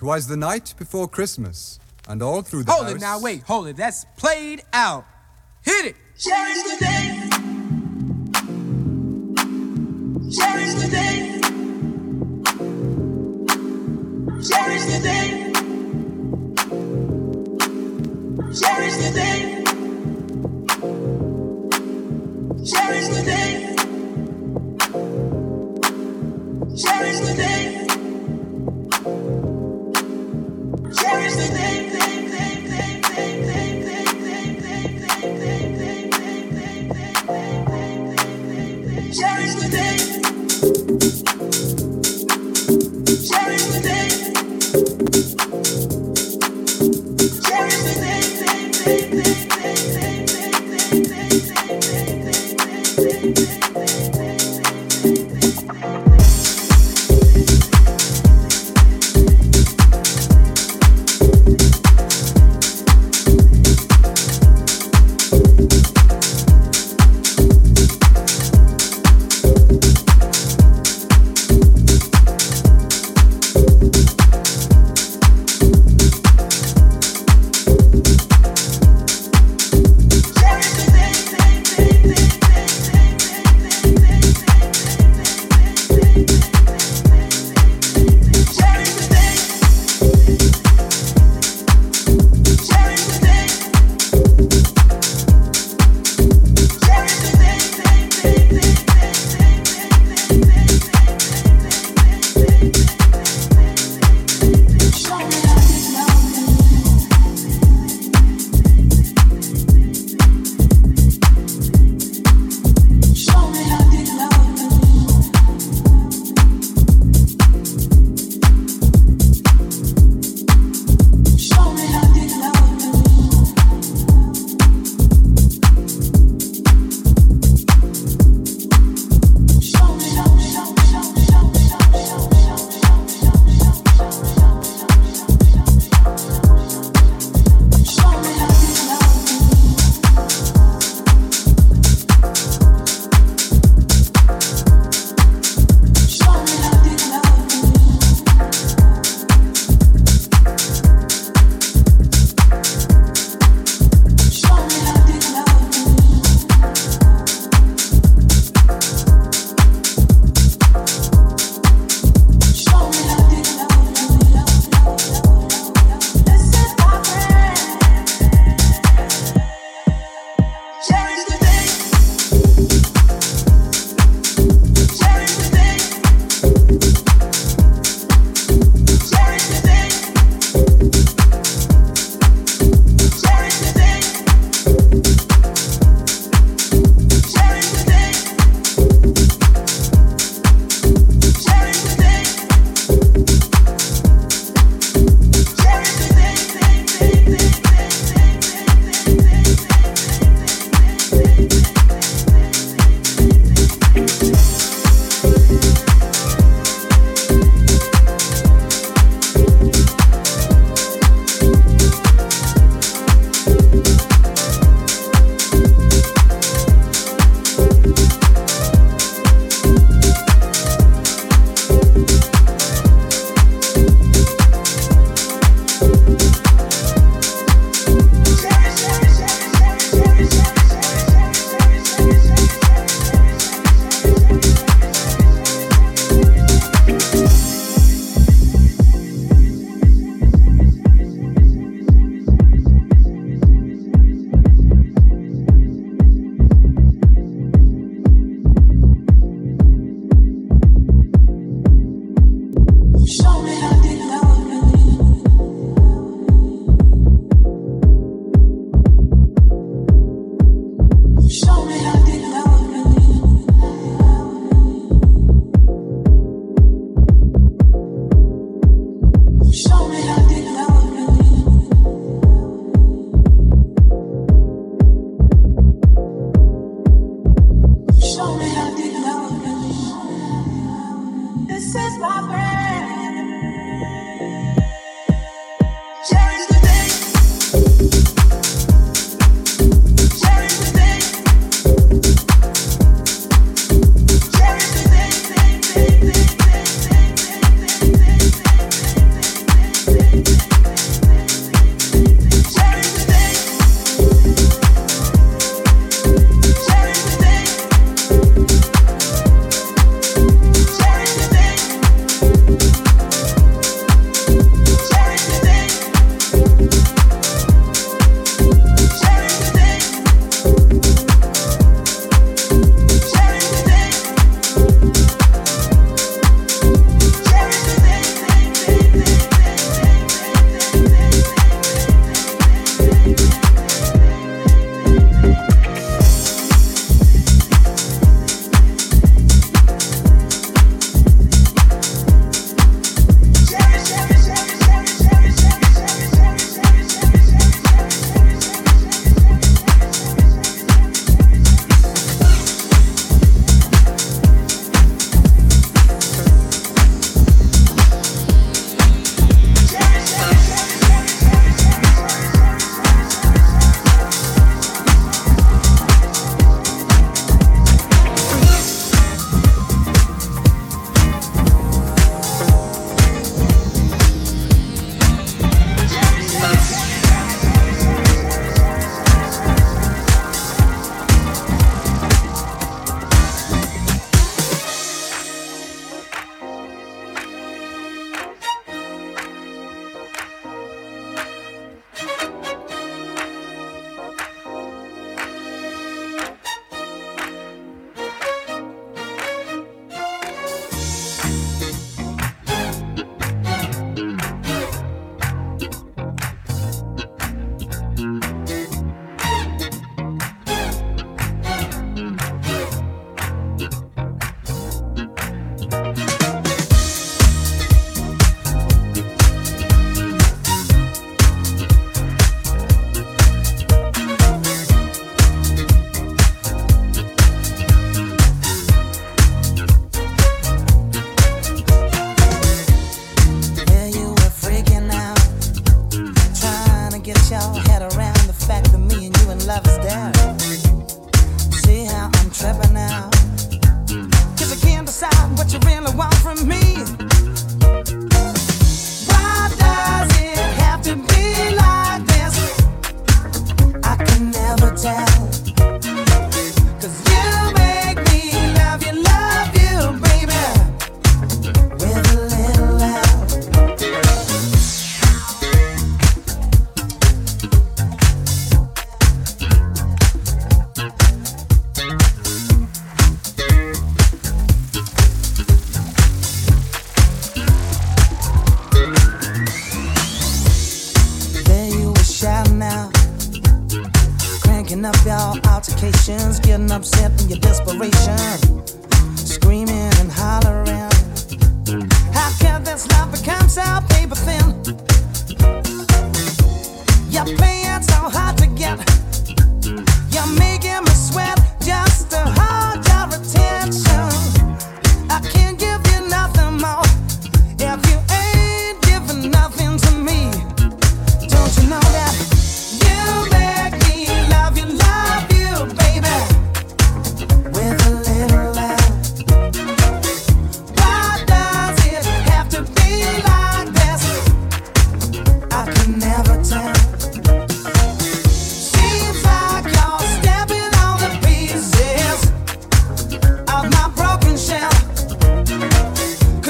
'Twas the night before Christmas, and all through the Hold house. it now, wait, hold it. That's played out. Hit it. Cherish the day. Cherish the day. Cherish the day.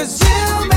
'Cause you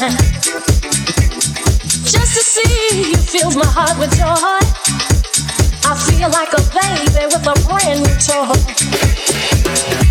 mine. Just to see you fills my heart with joy. I feel like a baby with a brand new toy.